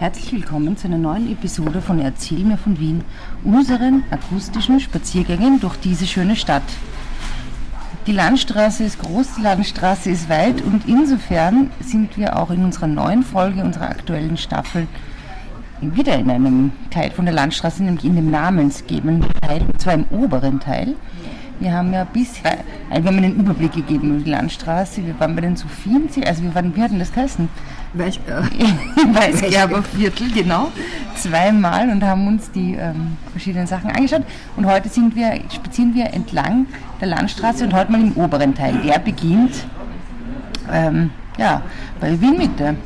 Herzlich willkommen zu einer neuen Episode von Erzähl mir von Wien, unseren akustischen Spaziergängen durch diese schöne Stadt. Die Landstraße ist groß, die Landstraße ist weit und insofern sind wir auch in unserer neuen Folge unserer aktuellen Staffel wieder in einem Teil von der Landstraße, nämlich in dem namensgebenden Teil, und zwar im oberen Teil. Wir haben ja bisher, also wir haben einen Überblick gegeben über die Landstraße, wir waren bei den Sophien, also wir waren, wie hatten das geheißen? Weiß, äh, Weißgerber Viertel, genau, zweimal und haben uns die ähm, verschiedenen Sachen angeschaut. Und heute sind wir, spazieren wir entlang der Landstraße und heute mal im oberen Teil. Der beginnt ähm, ja, bei Wien Mitte.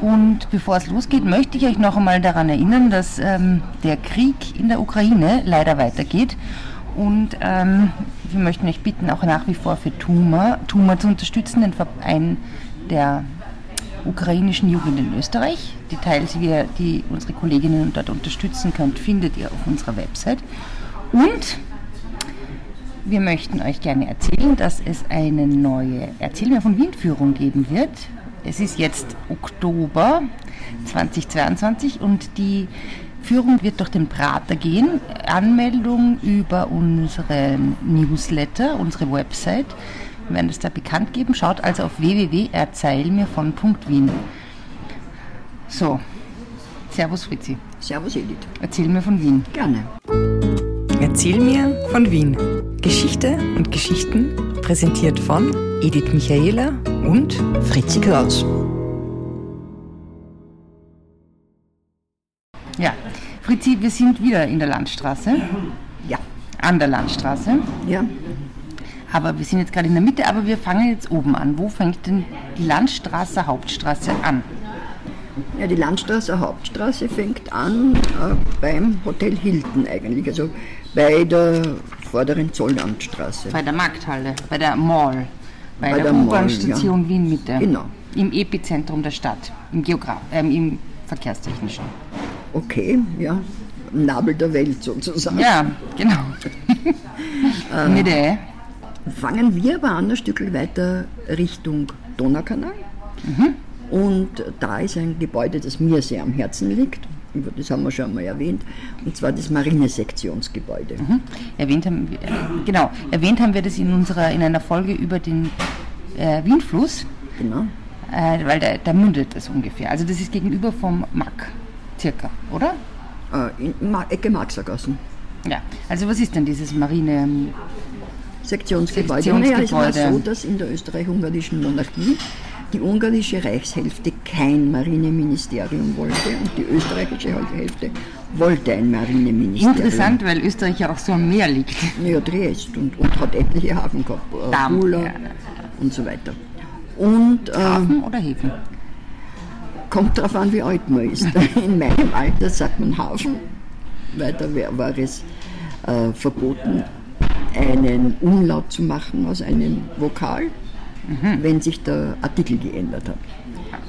Und bevor es losgeht, möchte ich euch noch einmal daran erinnern, dass ähm, der Krieg in der Ukraine leider weitergeht. Und ähm, wir möchten euch bitten, auch nach wie vor für Tuma, Tuma zu unterstützen, den Verein der ukrainischen Jugend in Österreich. Details, wie ihr die unsere Kolleginnen dort unterstützen könnt, findet ihr auf unserer Website. Und wir möchten euch gerne erzählen, dass es eine neue Erzähl mir von Wien-Führung geben wird. Es ist jetzt Oktober 2022 und die Führung wird durch den Prater gehen. Anmeldung über unseren Newsletter, unsere Website. Wir werden es da bekannt geben. Schaut also auf www.erzählmirvon.wien. So, Servus Fritzi. Servus Edith. Erzähl mir von Wien. Gerne. Erzähl mir von Wien. Geschichte und Geschichten präsentiert von Edith Michaela und Fritzi Kraus. Ja, Fritzi, wir sind wieder in der Landstraße. Ja. An der Landstraße. Ja. Aber wir sind jetzt gerade in der Mitte, aber wir fangen jetzt oben an. Wo fängt denn die Landstraße, Hauptstraße an? Ja, die Landstraße Hauptstraße fängt an äh, beim Hotel Hilton eigentlich, also bei der vorderen Zolllandstraße. Bei der Markthalle, bei der Mall, bei, bei der, der U-Bahn-Station ja. Wien Mitte. Genau. Im Epizentrum der Stadt, im, Geograf äh, im Verkehrstechnischen. Okay, ja. Nabel der Welt sozusagen. Ja, genau. Mitte fangen wir aber an ein Stück weiter Richtung Donaukanal. Mhm. Und da ist ein Gebäude, das mir sehr am Herzen liegt. Das haben wir schon einmal erwähnt. Und zwar das Marinesektionsgebäude. Mhm. Erwähnt haben wir, genau, erwähnt haben wir das in, unserer, in einer Folge über den äh, Wienfluss. Genau. Äh, weil da, da mündet es ungefähr. Also das ist gegenüber vom Mack, circa, oder? Äh, in Ma Ecke Marxergassen. Ja, also was ist denn dieses Marine... Sektionsgebäude. Sektionsgebäude. Naja, es war so, dass in der österreich-ungarischen Monarchie die ungarische Reichshälfte kein Marineministerium wollte und die österreichische Hälfte wollte ein Marineministerium. Interessant, weil Österreich ja auch so am Meer liegt. Ja, Triest und, und hat etliche Hafen gehabt, Damm, Pula ja. und so weiter. Und, äh, Hafen oder Häfen? Kommt darauf an, wie alt man ist. In meinem Alter sagt man Hafen, weil da war es äh, verboten, einen Umlaut zu machen aus einem Vokal, mhm. wenn sich der Artikel geändert hat.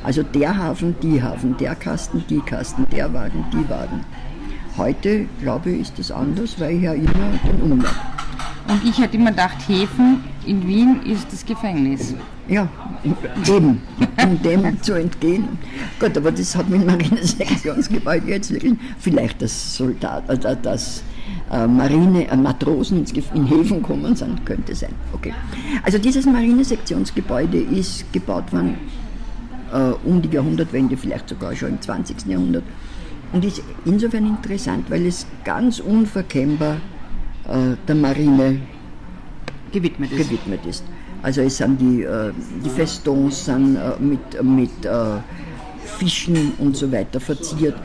Also der Hafen, die Hafen, der Kasten, die Kasten, der Wagen, die Wagen. Heute, glaube ich, ist das anders, weil ich ja immer den Umlaut. Und ich hätte immer gedacht, Häfen in Wien ist das Gefängnis. Ja, eben, um dem zu entgehen. Gut, aber das hat mit Marinesektionsgebäude jetzt wirklich vielleicht das Soldat, also das äh, Marine, äh, Matrosen in Häfen kommen sind, könnte sein. Okay. Also dieses Marinesektionsgebäude ist gebaut worden äh, um die Jahrhundertwende, vielleicht sogar schon im 20. Jahrhundert. Und ist insofern interessant, weil es ganz unverkennbar äh, der Marine gewidmet ist. gewidmet ist. Also es sind die, äh, die Festons sind mit, mit Fischen und so weiter verziert,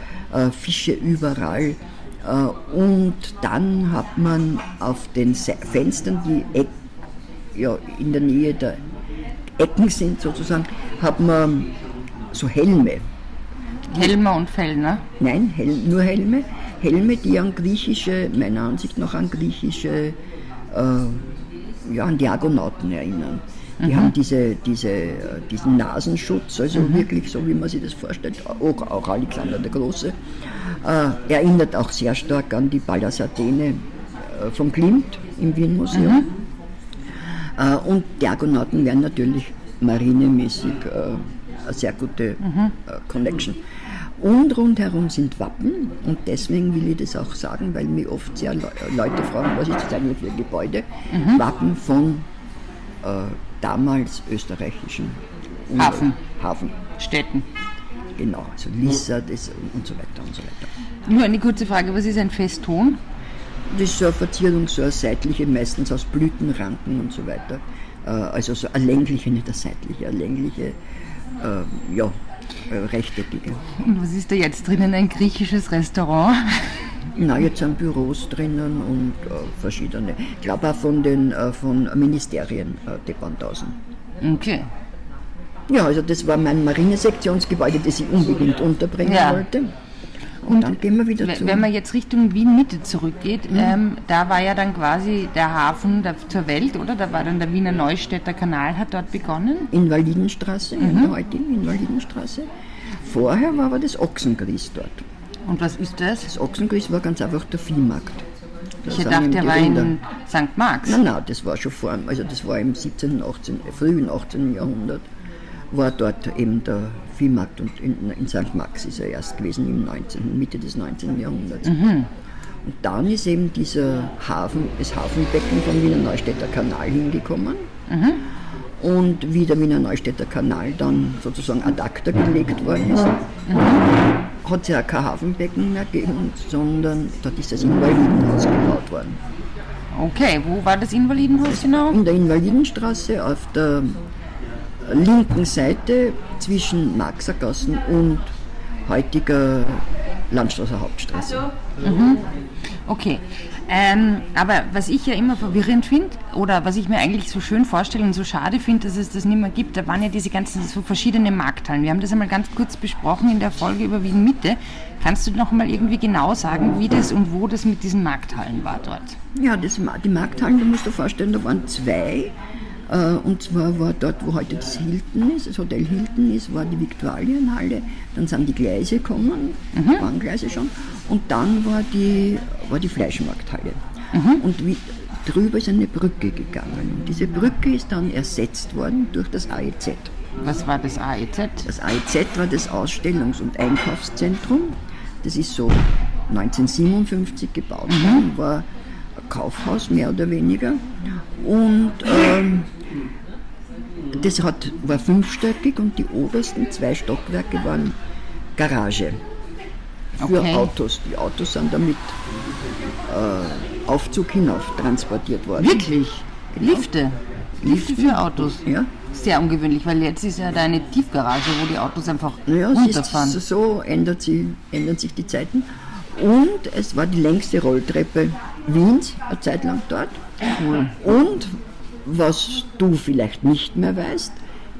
Fische überall. Äh, und dann hat man auf den Fenstern, die Eck, ja, in der Nähe der Ecken sind sozusagen, hat man so Helme. Helme und Fellner? Nein, Hel nur Helme. Helme, die an griechische, meiner Ansicht nach an griechische, äh, ja, an die Argonauten erinnern. Die mhm. haben diese, diese, diesen Nasenschutz, also mhm. wirklich so, wie man sich das vorstellt, auch, auch Alexander der Große. Äh, erinnert auch sehr stark an die Pallas Athene äh, von Klimt im Wien-Museum. Mhm. Äh, und die Argonauten wären natürlich marinemäßig äh, eine sehr gute mhm. Äh, Connection. Und rundherum sind Wappen und deswegen will ich das auch sagen, weil mich oft sehr Le Leute fragen, was ist das eigentlich für ein Gebäude? Wappen von äh, damals österreichischen Hafen. Hafen. Städten. Genau, also Lissa das und so weiter und so weiter. Nur eine kurze Frage, was ist ein Feston? Das ist so eine Verzierung, so eine seitliche, meistens aus Blütenranken und so weiter. Äh, also so eine längliche, nicht eine seitliche, eine längliche, äh, ja, äh, rechteckige. Und was ist da jetzt drinnen? Ein griechisches Restaurant? Na, jetzt sind Büros drinnen und äh, verschiedene. Ich glaube auch von den äh, von Ministerien äh, Dependance. Okay. Ja, also das war mein Marinesektionsgebäude, das ich unbedingt unterbringen Ja. wollte. Und, dann gehen wir wieder W- zu. Wenn man jetzt Richtung Wien-Mitte zurückgeht, Mhm. ähm, da war ja dann quasi der Hafen der, zur Welt, oder? Da war dann der Wiener Neustädter Kanal, hat dort begonnen. Invalidenstraße, Mhm. in der heutigen Invalidenstraße. Vorher war aber das Ochsengrieß dort. Und was ist das? Das Ochsengrieß war ganz einfach der Viehmarkt. Da Ich dachte, der die war in St. Marx. Nein, nein, das war schon vor, also das war im 17., 18., frühen 18. Jahrhundert, war dort eben der Viehmarkt und in, in St. Max ist er erst gewesen im 19., Mitte des 19. Jahrhunderts. Und dann ist eben dieser Hafen, das Hafenbecken vom Wiener Neustädter Kanal hingekommen. Und wie der Wiener Neustädter Kanal dann sozusagen ad acta gelegt worden ist, hat es ja kein Hafenbecken mehr gegeben, sondern dort ist das Invalidenhaus gebaut worden. Okay, wo war das Invalidenhaus genau? In der Invalidenstraße auf der linken Seite zwischen Marxergassen und heutiger Landstraße Hauptstraße. Okay. Ähm, aber was ich ja immer verwirrend finde, oder was ich mir eigentlich so schön vorstelle und so schade finde, dass es das nicht mehr gibt, da waren ja diese ganzen so verschiedene Markthallen. Wir haben das einmal ganz kurz besprochen in der Folge über Wien Mitte. Kannst du noch mal irgendwie genau sagen, wie das und wo das mit diesen Markthallen war dort? Ja, das, die Markthallen, da musst du dir vorstellen, da waren zwei. Äh, Und zwar war dort, wo heute das Hilton ist, das Hotel Hilton ist, war die Viktualienhalle. Dann sind die Gleise gekommen, Bahngleise schon. Und dann war die, war die Fleischmarkthalle. Und wie, drüber ist eine Brücke gegangen. Und diese Brücke ist dann ersetzt worden durch das AEZ. Was war das AEZ? Das AEZ war das Ausstellungs- und Einkaufszentrum. Das ist so 1957 gebaut worden, war ein Kaufhaus mehr oder weniger. Und ähm, das hat, war fünfstöckig und die obersten zwei Stockwerke waren Garage für Okay. Autos. Die Autos sind damit äh, Aufzug hinauf transportiert worden. Wirklich? Lifte? Lifte für Autos? Ja. Sehr ungewöhnlich, weil jetzt ist ja da eine Tiefgarage, wo die Autos einfach Ja, runterfahren. ist, so ändert sie, ändern sich die Zeiten. Und es war die längste Rolltreppe Wiens, eine Zeit lang dort. Cool. Und was du vielleicht nicht mehr weißt,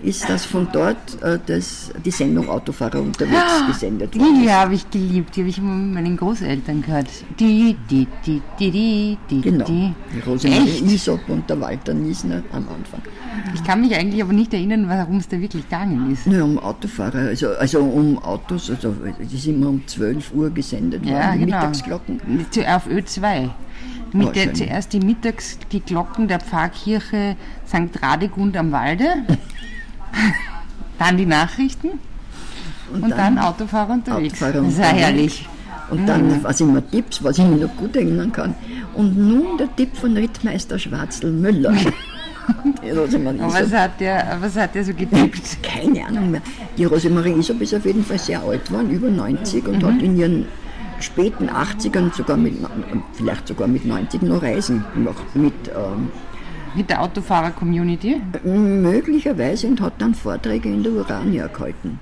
ist, dass von dort äh, das, die Sendung Autofahrer unterwegs gesendet wurde. Die habe ich geliebt, die habe ich immer mit meinen Großeltern gehört. Die, die, die, die, die, die, Genau, die. die Rosemarie? Isop und der Walter Niesner am Anfang. Ich kann mich eigentlich aber nicht erinnern, warum es da wirklich gegangen ist. Nur um Autofahrer, also, also um Autos, also es ist immer um 12 Uhr gesendet worden, Ja, die genau. Mittagsglocken. Zu- Auf Ö2. Mit der, zuerst die Mittags, die Glocken der Pfarrkirche St. Radegund am Walde, dann die Nachrichten und, dann, Autofahrer unterwegs. Autofahrer das war herrlich. Und dann, was immer Tipps, was ich mir noch gut erinnern kann. Und nun der Tipp von Rittmeister Schwarzl Müller. Die Rosemarie Und was hat der, was hat der so getippt? keine Ahnung mehr. Die Rosemarie Isop ist auf jeden Fall sehr alt geworden, über 90 und Mhm. hat in ihren späten 80ern, sogar mit, vielleicht sogar mit 90 noch Reisen gemacht. Mit, ähm, Mit der Autofahrer-Community? möglicherweise und hat dann Vorträge in der Urania gehalten.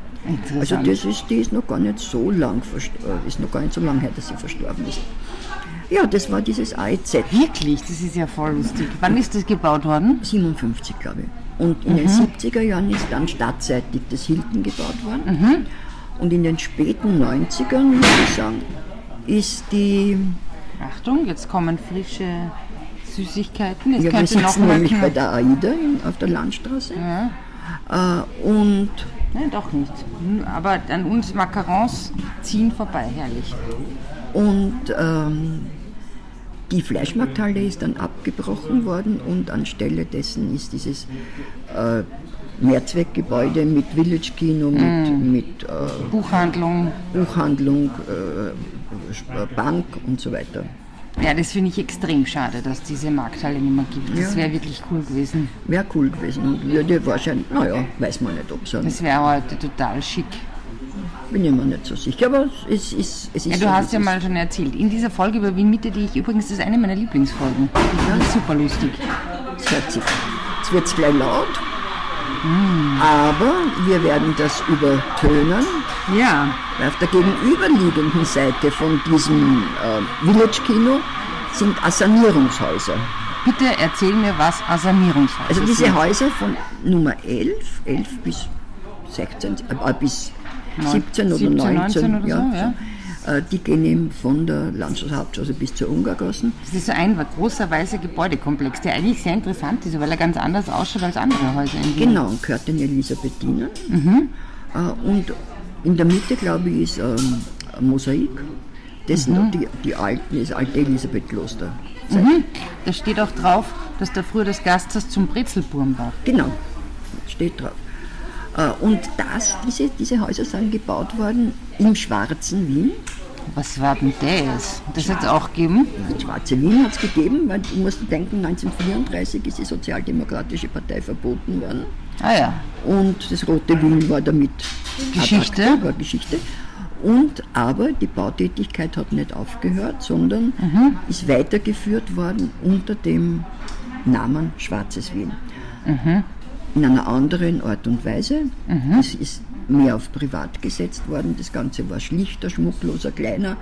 Also das ist, die ist noch gar nicht so lang, äh, ist noch gar nicht so lange her, dass sie verstorben ist. Ja, das war dieses AEZ. Wirklich, das ist ja voll lustig. Wann ist das gebaut worden? 57, glaube ich. Und in den Mhm. 70er Jahren ist dann stadtseitig das Hilton gebaut worden. Mhm. Und in den späten 90ern, muss ich sagen, ist die. Achtung, jetzt kommen frische Süßigkeiten. Es Ja, wir könnte noch sitzen mal nämlich bei der AIDA in, auf der Landstraße. Äh, und Nein, doch nicht. Hm, Aber an uns Macarons ziehen vorbei, herrlich. Und ähm, die Fleischmarkthalle ist dann abgebrochen worden und anstelle dessen ist dieses äh, Mehrzweckgebäude mit Village Kino, mit, Mm. mit äh, Buchhandlung. Buchhandlung, äh, Bank und so weiter. Ja, das finde ich extrem schade, dass diese Markthalle nicht mehr gibt. Das Ja. wäre wirklich cool gewesen. Wäre cool gewesen und würde wahrscheinlich, naja, weiß man nicht, ob es Das wäre heute total schick. bin ich mir nicht so sicher, aber es ist, es ist Ja, so, du wie hast ja ist. mal schon erzählt, in dieser Folge über Wien Mitte, die ich übrigens, das ist eine meiner Lieblingsfolgen. Die ich super lustig. Es hört sich, jetzt wird es gleich laut, aber wir werden das übertönen, Ja. auf der gegenüberliegenden Seite von diesem äh, Village Kino sind Assanierungshäuser. Bitte erzähl mir, was Assanierungshäuser Also diese sind. Häuser von Nummer 11, 11 bis 16, äh, bis 17 oder 17, 19, 19 oder so, ja. so, äh, die gehen eben von der Landschaftshauptstraße bis zur Ungargassen. Das ist so ein großer weißer Gebäudekomplex, der eigentlich sehr interessant ist, weil er ganz anders ausschaut als andere Häuser in Wien. Genau, und gehört den Elisabethinen. Mhm. Äh, und in der Mitte, glaube ich, ist ähm, ein Mosaik. Das Mhm. sind die, die alten, das alte Elisabeth-Kloster. Mhm. Da steht auch drauf, dass da früher das Gasthaus zum Brezelburm war. Genau, steht drauf. Äh, und das, diese, diese Häuser sind gebaut worden im schwarzen Wien. Was war denn das? Das hat es auch gegeben? Das schwarze Wien hat es gegeben, weil du musst denken, 1934 ist die Sozialdemokratische Partei verboten worden. Ah ja. Und das Rote Wien war damit Geschichte. acta, war Geschichte. Und aber die Bautätigkeit hat nicht aufgehört, sondern Mhm. ist weitergeführt worden unter dem Namen Schwarzes Wien. Mhm. In einer anderen Art und Weise. Es ist mehr auf privat gesetzt worden. Das Ganze war schlichter, schmuckloser, kleiner.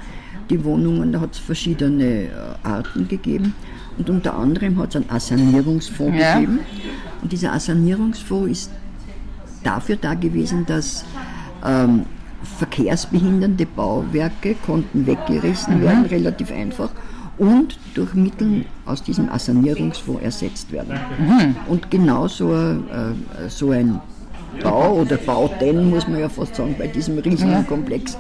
Die Wohnungen, da hat es verschiedene äh, Arten gegeben. Und unter anderem hat es einen Assanierungsfonds Ja. gegeben. Und dieser Assanierungsfonds ist dafür da gewesen, dass ähm, verkehrsbehindernde Bauwerke konnten weggerissen werden, relativ einfach, und durch Mittel aus diesem Assanierungsfonds ersetzt werden. Und genau so, ein, äh, so ein Bau oder Bauten, muss man ja fast sagen, bei diesem riesigen Komplex,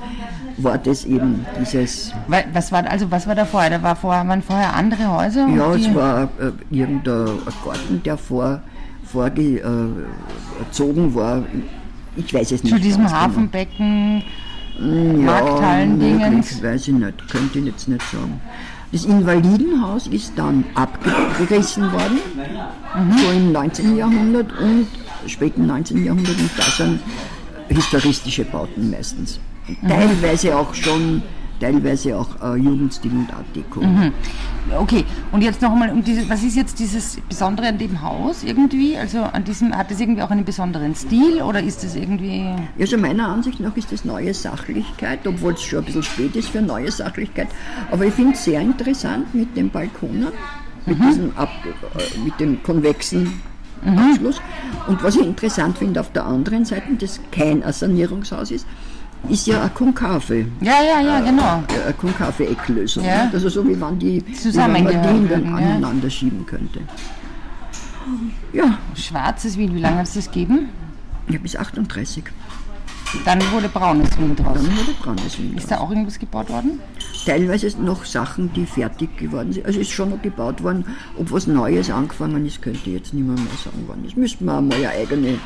war das eben dieses, was war, also was war da vorher? Da war vorher, waren vorher andere Häuser? ja, es war äh, irgendein Garten, der vor, vorgezogen war. Ich weiß es nicht. Zu diesem genau. Hafenbecken, Ja, Markthallen-Dingens. möglich, weiß ich nicht, könnte ich jetzt nicht sagen. Das Invalidenhaus ist dann abgerissen worden, so im 19. Jahrhundert und späten 19. Jahrhundert und da sind historistische Bauten meistens. Teilweise auch schon, teilweise auch äh, Jugendstil und Art Deco. Okay, und jetzt noch einmal, um diese, was ist jetzt dieses Besondere an dem Haus irgendwie? Also an diesem, hat das irgendwie auch einen besonderen Stil oder ist das irgendwie... Also meiner Ansicht nach ist das neue Sachlichkeit, obwohl es schon ein bisschen spät ist für neue Sachlichkeit. Aber ich finde es sehr interessant mit dem Balkonen, mit, diesem Ab, äh, mit dem konvexen Abschluss. Und was ich interessant finde auf der anderen Seite, das kein Sanierungshaus ist, ist ja eine konkave, Ja, ja, ja, genau. äh, eine konkave Ecklösung. Ja. ne? Also so wie man die, wie man die dann ja. aneinander schieben könnte. Ja, Schwarzes Wien, wie lange hat es das gegeben? ja, bis 38. Dann wurde braunes Wien draus. Dann wurde braunes Wien. Ist da auch irgendwas gebaut worden? teilweise noch Sachen, die fertig geworden sind. Also es ist schon noch gebaut worden. Ob was Neues angefangen ist, könnte ich jetzt nicht mehr, sagen. Wann. Das müsste man mal eine eigene,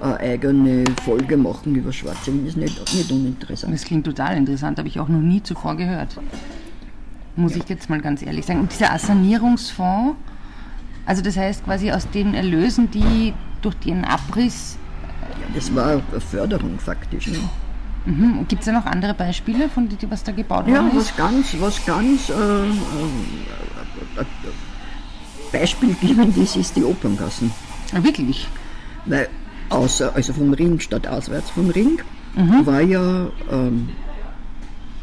eine eigene Folge machen über Schwarze Wien. Das ist nicht, nicht uninteressant. Das klingt total interessant, habe ich auch noch nie zuvor gehört. Muss ich jetzt mal ganz ehrlich sagen. Und dieser Assanierungsfonds, also das heißt quasi aus den Erlösen, die durch den Abriss, Das war Förderung faktisch. Ne? mhm. gibt es da noch andere Beispiele, von die, was da gebaut Ja, worden ist? was ganz, was ganz äh, äh, äh, beispielgebend ist, ist die Operngassen. Ah, wirklich? Weil außer, also vom Ring statt auswärts vom Ring, war ja ähm,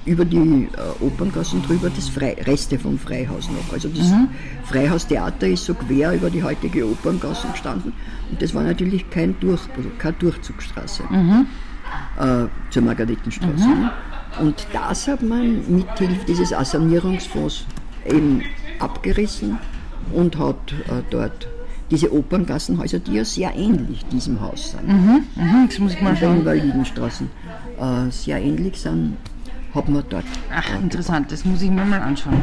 über die äh, Operngassen drüber das Frei Reste vom Freihaus noch. Also das Freihaustheater ist so quer über die heutige Operngasse gestanden und das war natürlich kein Durch, also keine Durchzugsstraße äh, zur Margaretenstraße. ne? Und das hat man mithilfe dieses Assanierungsfonds eben abgerissen und hat äh, dort diese Operngassenhäuser, die ja sehr ähnlich diesem Haus sind, Mhm, das muss ich mal schauen. Invalidenstraßen, äh, sehr ähnlich sind, hat man dort. Ach, interessant, das muss ich mir mal anschauen.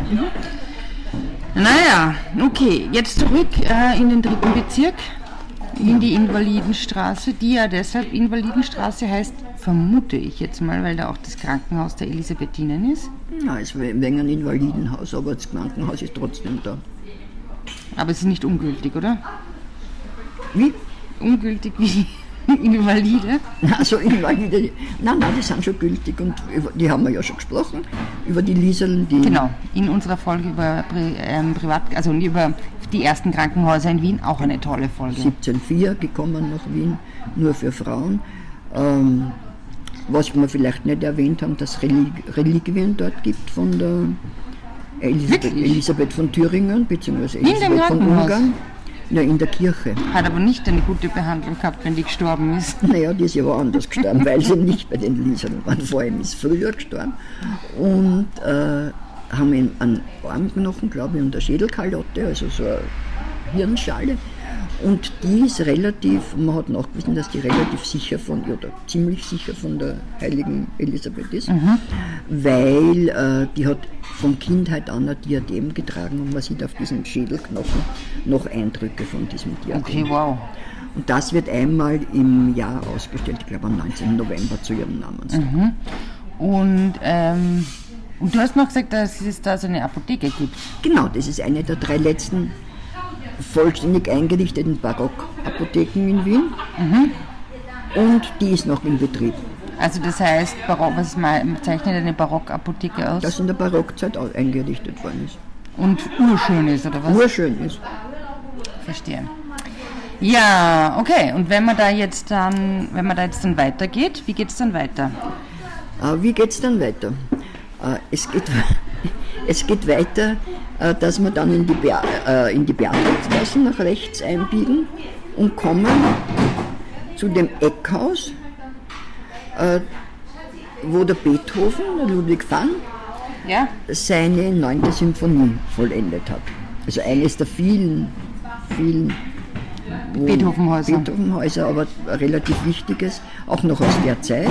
Naja, okay, jetzt zurück äh, in den dritten Bezirk. in die Invalidenstraße, die ja deshalb Invalidenstraße heißt, vermute ich jetzt mal, weil da auch das Krankenhaus der Elisabethinen ist. Ja, es ist wegen ein Invalidenhaus, aber das Krankenhaus ist trotzdem da. Aber es ist nicht ungültig, oder? Wie? Ungültig wie Invalide? Also Invalide, nein, nein, die sind schon gültig und über, die haben wir ja schon gesprochen, über die Lieseln, die... Genau, in unserer Folge über Pri ähm, Privat, also über die ersten Krankenhäuser in Wien, auch eine tolle Folge. 1704 gekommen nach Wien, nur für Frauen. Ähm, was wir vielleicht nicht erwähnt haben, dass Reli Reliquien dort gibt von der Elisabeth, Elisabeth von Thüringen, beziehungsweise Elisabeth von Ungarn. Ja, in der Kirche. Hat aber nicht eine gute Behandlung gehabt, wenn die gestorben ist. Naja, die ist ja woanders gestorben, weil sie nicht bei den Liesern waren. Vor allem ist früher gestorben. Und äh, haben ihn einen Armknochen, glaube ich, und eine Schädelkalotte, also so eine Hirnschale. Und die ist relativ, man hat nachgewiesen, dass die relativ sicher von, oder ziemlich sicher von der heiligen Elisabeth ist, mhm. weil äh, die hat von Kindheit an ein Diadem getragen und man sieht auf diesem Schädelknochen noch Eindrücke von diesem Diadem. Okay, wow. Und das wird einmal im Jahr ausgestellt, ich glaube am 19. November zu ihrem Namenstag. Mhm. Und, ähm, und du hast noch gesagt, dass es da so eine Apotheke gibt. Genau, das ist eine der drei letzten vollständig eingerichteten Barockapotheken in Wien. Mhm. Und die ist noch in Betrieb. Also das heißt, Barock, was zeichnet eine Barockapotheke aus? Das in der Barockzeit eingerichtet worden ist. Und urschön ist, oder was? Urschön ist. Verstehe. Ja, okay. Und wenn man da jetzt dann, wenn man da jetzt dann weitergeht, wie geht es dann weiter? Äh, wie geht es dann weiter? Äh, es, geht, es geht weiter dass wir dann in die, Be äh, in die Beatrixgasse nach rechts einbiegen und kommen zu dem Eckhaus, äh, wo der Beethoven, der Ludwig van, ja. seine neunte Symphonie vollendet hat. Also eines der vielen, vielen Beethovenhäuser. Beethovenhäuser, aber relativ wichtiges, auch noch aus der Zeit.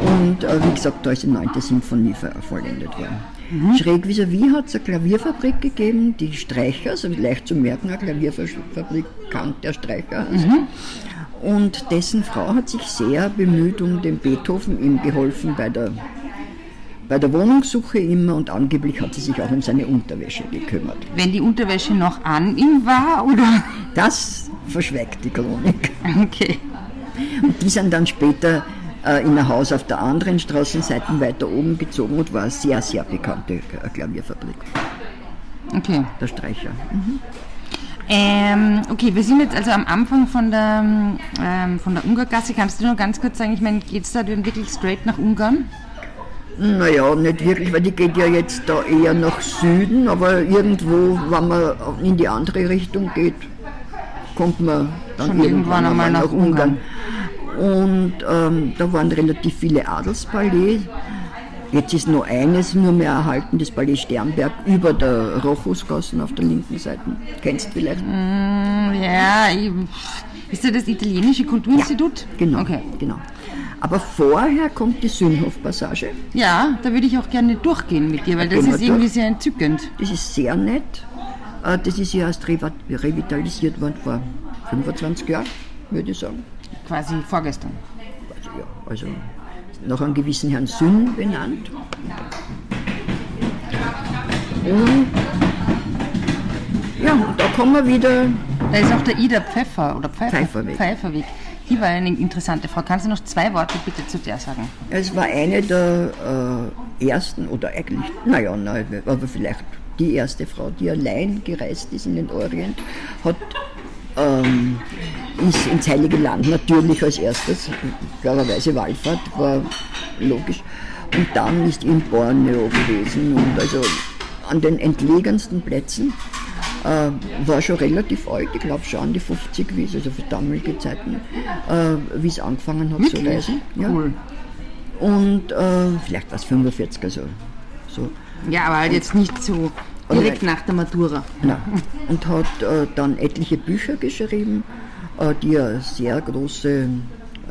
Und äh, wie gesagt, da ist die neunte Symphonie vollendet worden. Mhm. Schräg vis-à-vis hat es eine Klavierfabrik gegeben, die Streicher, also leicht zu merken, eine Klavierfabrikant, der Streicher heißt. Mhm. Und dessen Frau hat sich sehr bemüht um den Beethoven, ihm geholfen bei der, bei der Wohnungssuche immer und angeblich hat sie sich auch um seine Unterwäsche gekümmert. Wenn die Unterwäsche noch an ihm war, oder? Das verschweigt die Chronik. Okay. Und die sind dann später äh, in ein Haus auf der anderen Straßenseite weiter oben gezogen und war eine sehr, sehr bekannte Klavierfabrik. Okay. Der Streicher. Mhm. Ähm, okay, wir sind jetzt also am Anfang von der, ähm, von der Ungargasse. Kannst du nur ganz kurz sagen, ich meine, geht es da denn wirklich straight nach Ungarn? Naja, nicht wirklich, weil die geht ja jetzt da eher nach Süden, aber irgendwo, wenn man in die andere Richtung geht, kommt man dann Schon irgendwann, irgendwann einmal nach, nach Ungarn. Ungarn. Und ähm, da waren relativ viele Adelsballets. Jetzt ist nur eines nur mehr erhalten, das Ballet Sternberg über der Rochusgassen auf der linken Seite. Kennst du vielleicht? Mm, ja, ist das das italienische Kulturinstitut? Ja, genau, okay. genau. Aber vorher kommt die Sühnhof-Passage. Ja, da würde ich auch gerne durchgehen mit dir, weil das ist irgendwie durch. sehr entzückend. Das ist sehr nett. Äh, das ist ja erst revitalisiert worden vor 25 Jahren, würde ich sagen quasi vorgestern. Also, ja, also nach einem gewissen Herrn Sünn benannt. Und ja, und da kommen wir wieder. Da ist auch der Ida Pfeffer oder Pfeiffer, Pfeifferweg. Pfeifferweg. Die war eine interessante Frau. Kannst du noch zwei Worte bitte zu der sagen? Es war eine der äh, ersten, oder eigentlich, naja, nein, aber vielleicht die erste Frau, die allein gereist ist in den Orient, hat ähm, ist ins Heilige Land natürlich als erstes, klarerweise Wallfahrt, war logisch. Und dann ist in Borneo gewesen und also an den entlegensten Plätzen. Äh, war schon relativ alt, ich glaube schon an die 50, wie es also für damalige Zeiten, äh, wie es angefangen hat Wirklich? zu reisen. Ja. Cool. Und äh, vielleicht war es 45, also so. Ja, aber halt jetzt nicht so direkt nach der Matura. Nein. Und hat äh, dann etliche Bücher geschrieben äh, die eine sehr große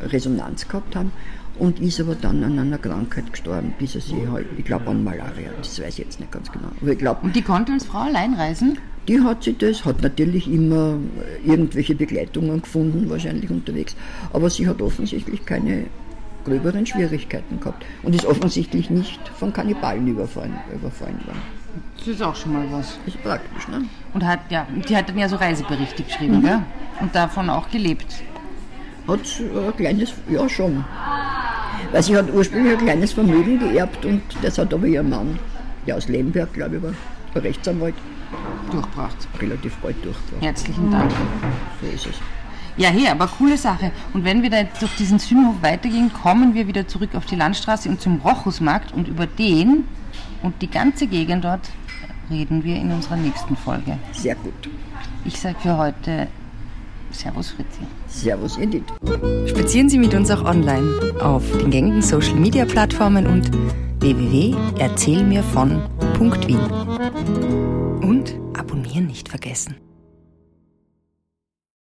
Resonanz gehabt haben und ist aber dann an einer Krankheit gestorben, bis er sich halt, ich glaube an Malaria, das weiß ich jetzt nicht ganz genau. Aber ich glaub, und die konnte als Frau allein reisen? Die hat sie das, hat natürlich immer irgendwelche Begleitungen gefunden, wahrscheinlich unterwegs. Aber sie hat offensichtlich keine gröberen Schwierigkeiten gehabt und ist offensichtlich nicht von Kannibalen überfallen, überfallen worden. Das ist auch schon mal was. Ist praktisch, ne? Und hat, ja, die hat dann ja so Reiseberichte geschrieben, mhm. gell? Und davon auch gelebt. Hat ein kleines, ja schon. Weil sie hat ursprünglich ein kleines Vermögen geerbt und das hat aber ihr Mann, der aus Lemberg, glaube ich, war, ein Rechtsanwalt, durchgebracht. Relativ bald durchgebracht. Herzlichen Dank. So ist es. Ja, hey, aber coole Sache. Und wenn wir da jetzt durch diesen Sühnhof weitergehen, kommen wir wieder zurück auf die Landstraße und zum Rochusmarkt und über den und die ganze Gegend dort reden wir in unserer nächsten Folge. Sehr gut. Ich sage für heute Servus Fritzi. Servus Edith. Spazieren Sie mit uns auch online auf den gängigen Social Media Plattformen und www.erzählmirvon.wien. Und abonnieren nicht vergessen.